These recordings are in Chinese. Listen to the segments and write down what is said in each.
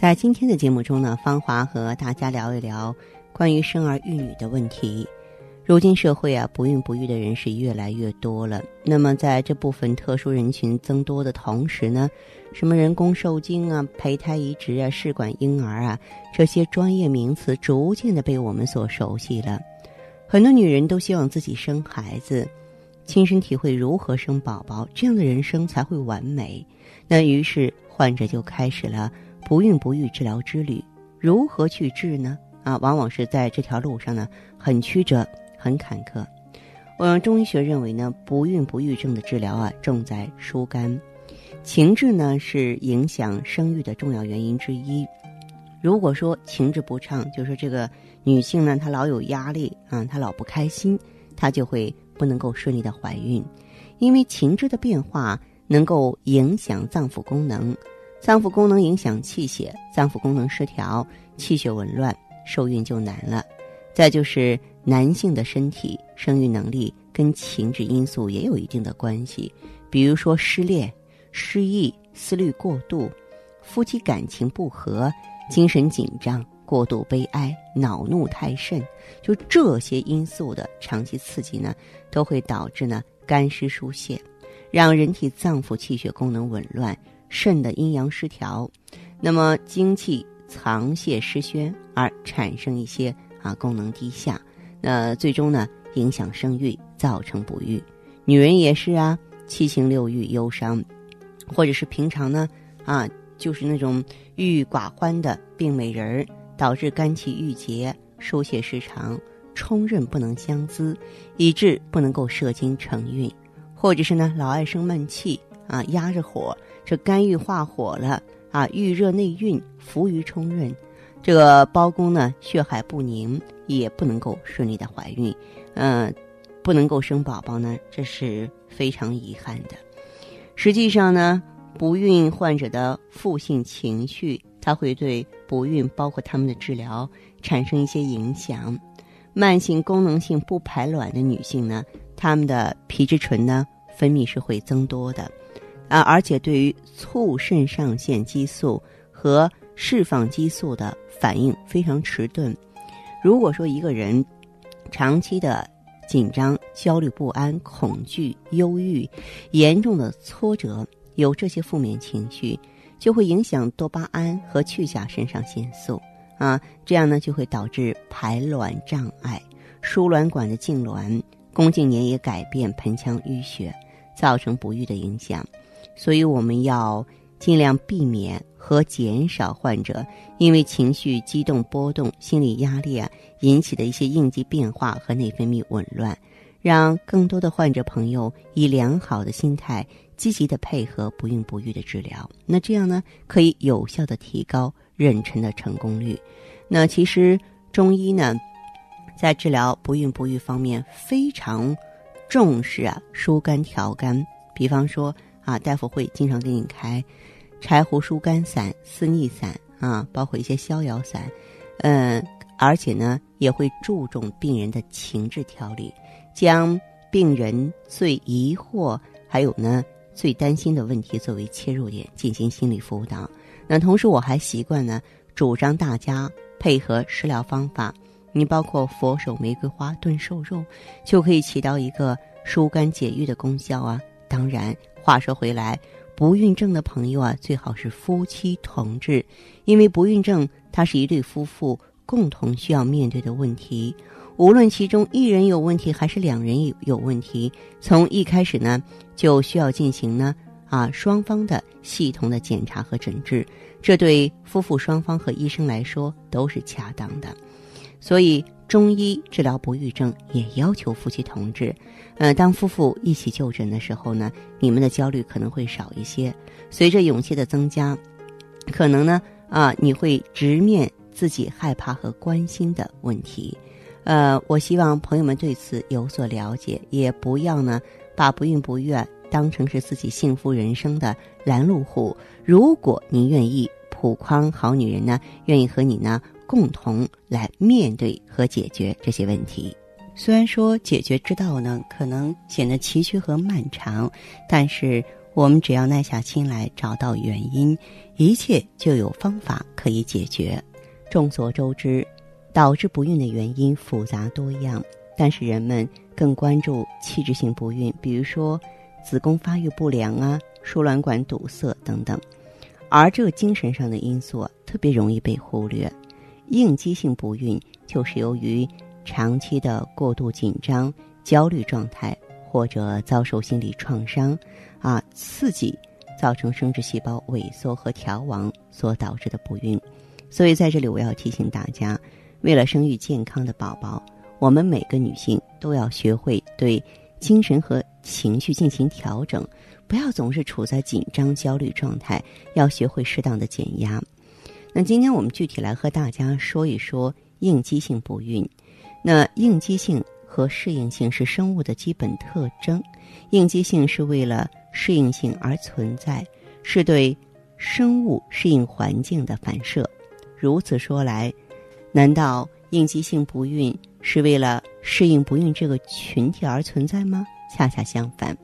在今天的节目中呢，芳华和大家聊一聊关于生儿育女的问题。如今社会啊，不孕不育的人是越来越多了。那么，在这部分特殊人群增多的同时呢，什么人工受精啊、胚胎移植啊、试管婴儿啊，这些专业名词逐渐的被我们所熟悉了。很多女人都希望自己生孩子，亲身体会如何生宝宝，这样的人生才会完美。那于是患者就开始了不孕不育治疗之旅。如何去治呢？啊，往往是在这条路上呢，很曲折。很坎坷。嗯，中医学认为呢，不孕不育症的治疗啊，重在疏肝。情志呢是影响生育的重要原因之一。如果说情志不畅，就是这个女性呢，她老有压力啊，她老不开心，她就会不能够顺利的怀孕。因为情志的变化能够影响脏腑功能，脏腑功能影响气血，脏腑功能失调，气血紊乱，受孕就难了。再就是男性的身体生育能力跟情志因素也有一定的关系，比如说失恋、失忆、思虑过度、夫妻感情不和、精神紧张、过度悲哀、恼怒太甚，就这些因素的长期刺激呢，都会导致呢肝湿疏泄，让人体脏腑气血功能紊乱，肾的阴阳失调，那么精气藏泄失宣，而产生一些。啊，功能低下，那最终呢影响生育，造成不育。女人也是啊，七情六欲、忧伤，或者是平常呢啊，就是那种郁郁寡欢的病美人儿，导致肝气郁结、疏泄失常、冲任不能相滋，以致不能够射精成孕，或者是呢老爱生闷气啊，压着火，这肝郁化火了啊，郁热内蕴，浮于冲任。这个包公呢，血海不宁，也不能够顺利的怀孕，嗯，不能够生宝宝呢，这是非常遗憾的。实际上呢，不孕患者的负性情绪，它会对不孕包括他们的治疗产生一些影响。慢性功能性不排卵的女性呢，她们的皮质醇呢分泌是会增多的，啊，而且对于促肾上腺激素和释放激素的反应非常迟钝。如果说一个人长期的紧张、焦虑不安、恐惧、忧郁，严重的挫折，有这些负面情绪，就会影响多巴胺和去甲肾上腺素啊，这样呢就会导致排卵障碍、输卵管的痉挛、宫颈粘液改变、盆腔淤血，造成不育的影响。所以我们要。尽量避免和减少患者因为情绪激动波动、心理压力啊引起的一些应激变化和内分泌紊乱，让更多的患者朋友以良好的心态积极的配合不孕不育的治疗。那这样呢，可以有效的提高妊娠的成功率。那其实中医呢，在治疗不孕不育方面非常重视啊疏肝调肝，比方说。啊，大夫会经常给你开柴胡疏肝散、四逆散啊，包括一些逍遥散，嗯，而且呢也会注重病人的情志调理，将病人最疑惑还有呢最担心的问题作为切入点进行心理辅导。那同时我还习惯呢主张大家配合食疗方法，你包括佛手玫瑰花炖瘦肉，就可以起到一个疏肝解郁的功效啊。当然。话说回来，不孕症的朋友啊，最好是夫妻同治，因为不孕症它是一对夫妇共同需要面对的问题。无论其中一人有问题，还是两人有有问题，从一开始呢，就需要进行呢啊双方的系统的检查和诊治，这对夫妇双方和医生来说都是恰当的。所以。中医治疗不育症也要求夫妻同治，呃，当夫妇一起就诊的时候呢，你们的焦虑可能会少一些。随着勇气的增加，可能呢啊，你会直面自己害怕和关心的问题。呃，我希望朋友们对此有所了解，也不要呢把不孕不育当成是自己幸福人生的拦路虎。如果您愿意，普康好女人呢愿意和你呢共同来面对和解决这些问题。虽然说解决之道呢可能显得崎岖和漫长，但是我们只要耐下心来，找到原因，一切就有方法可以解决。众所周知。导致不孕的原因复杂多样，但是人们更关注器质性不孕，比如说子宫发育不良啊、输卵管堵塞等等，而这个精神上的因素特别容易被忽略。应激性不孕就是由于长期的过度紧张、焦虑状态，或者遭受心理创伤啊刺激，造成生殖细胞萎缩和凋亡所导致的不孕。所以在这里我要提醒大家。为了生育健康的宝宝，我们每个女性都要学会对精神和情绪进行调整，不要总是处在紧张焦虑状态，要学会适当的减压。那今天我们具体来和大家说一说应激性不孕。那应激性和适应性是生物的基本特征，应激性是为了适应性而存在，是对生物适应环境的反射。如此说来。难道应激性不孕是为了适应不孕这个群体而存在吗？恰恰相反，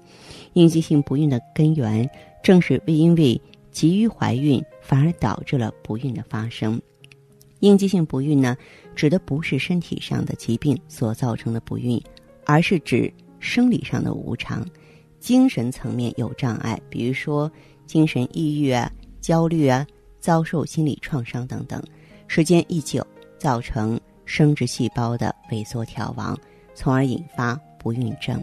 应激性不孕的根源正是为因为急于怀孕，反而导致了不孕的发生。应激性不孕呢，指的不是身体上的疾病所造成的不孕，而是指生理上的无常，精神层面有障碍，比如说精神抑郁啊、焦虑啊、遭受心理创伤等等，时间一久。造成生殖细胞的萎缩条亡，从而引发不孕症。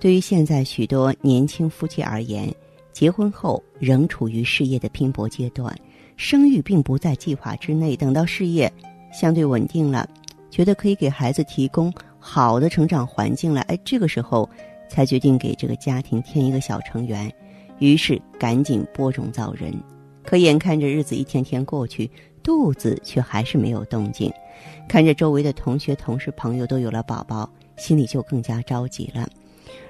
对于现在许多年轻夫妻而言，结婚后仍处于事业的拼搏阶段，生育并不在计划之内。等到事业相对稳定了，觉得可以给孩子提供好的成长环境了，哎，这个时候才决定给这个家庭添一个小成员，于是赶紧播种造人。可眼看着日子一天天过去。肚子却还是没有动静，看着周围的同学、同事、朋友都有了宝宝，心里就更加着急了。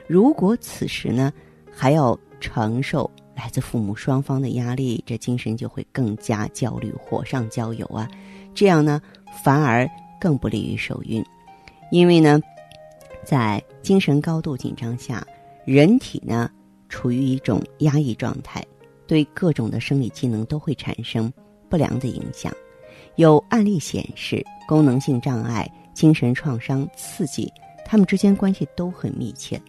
如果此时呢，还要承受来自父母双方的压力，这精神就会更加焦虑，火上浇油啊！这样呢，反而更不利于受孕，因为呢，在精神高度紧张下，人体呢处于一种压抑状态，对各种的生理机能都会产生。不良的影响，有案例显示，功能性障碍、精神创伤、刺激，他们之间关系都很密切。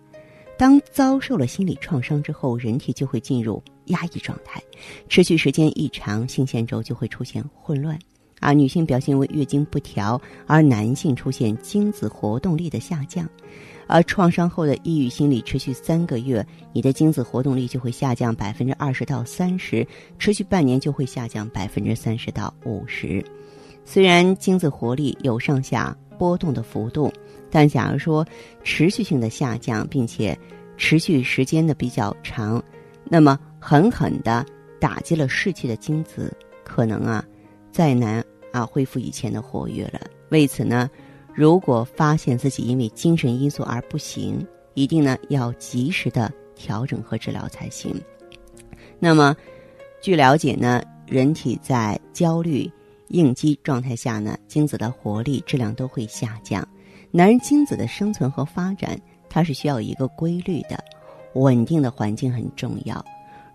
当遭受了心理创伤之后，人体就会进入压抑状态，持续时间一长，性腺轴就会出现混乱。啊，女性表现为月经不调，而男性出现精子活动力的下降。而创伤后的抑郁心理持续三个月，你的精子活动力就会下降百分之二十到三十；持续半年就会下降百分之三十到五十。虽然精子活力有上下波动的幅度，但假如说持续性的下降，并且持续时间的比较长，那么狠狠的打击了逝去的精子，可能啊再难啊恢复以前的活跃了。为此呢。如果发现自己因为精神因素而不行，一定呢要及时的调整和治疗才行。那么，据了解呢，人体在焦虑、应激状态下呢，精子的活力、质量都会下降。男人精子的生存和发展，它是需要一个规律的、稳定的环境很重要。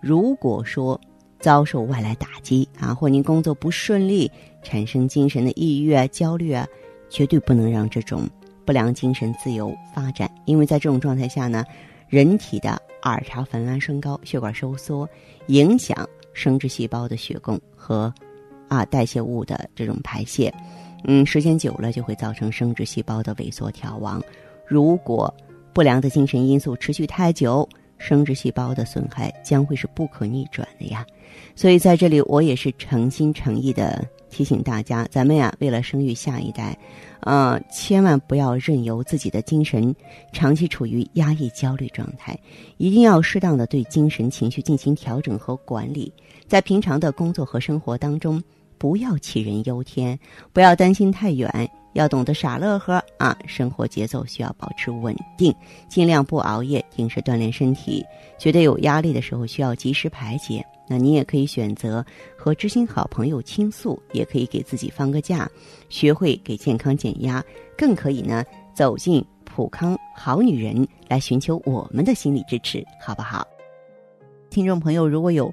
如果说遭受外来打击啊，或您工作不顺利，产生精神的抑郁啊、焦虑啊。绝对不能让这种不良精神自由发展，因为在这种状态下呢，人体的儿茶酚胺升高，血管收缩，影响生殖细胞的血供和啊代谢物的这种排泄，嗯，时间久了就会造成生殖细胞的萎缩凋亡。如果不良的精神因素持续太久，生殖细胞的损害将会是不可逆转的呀。所以在这里，我也是诚心诚意的提醒大家，咱们呀，为了生育下一代，呃，千万不要任由自己的精神长期处于压抑、焦虑状态，一定要适当的对精神情绪进行调整和管理。在平常的工作和生活当中，不要杞人忧天，不要担心太远，要懂得傻乐呵啊！生活节奏需要保持稳定，尽量不熬夜，定时锻炼身体。觉得有压力的时候，需要及时排解。那你也可以选择和知心好朋友倾诉，也可以给自己放个假，学会给健康减压，更可以呢走进普康好女人来寻求我们的心理支持，好不好？听众朋友，如果有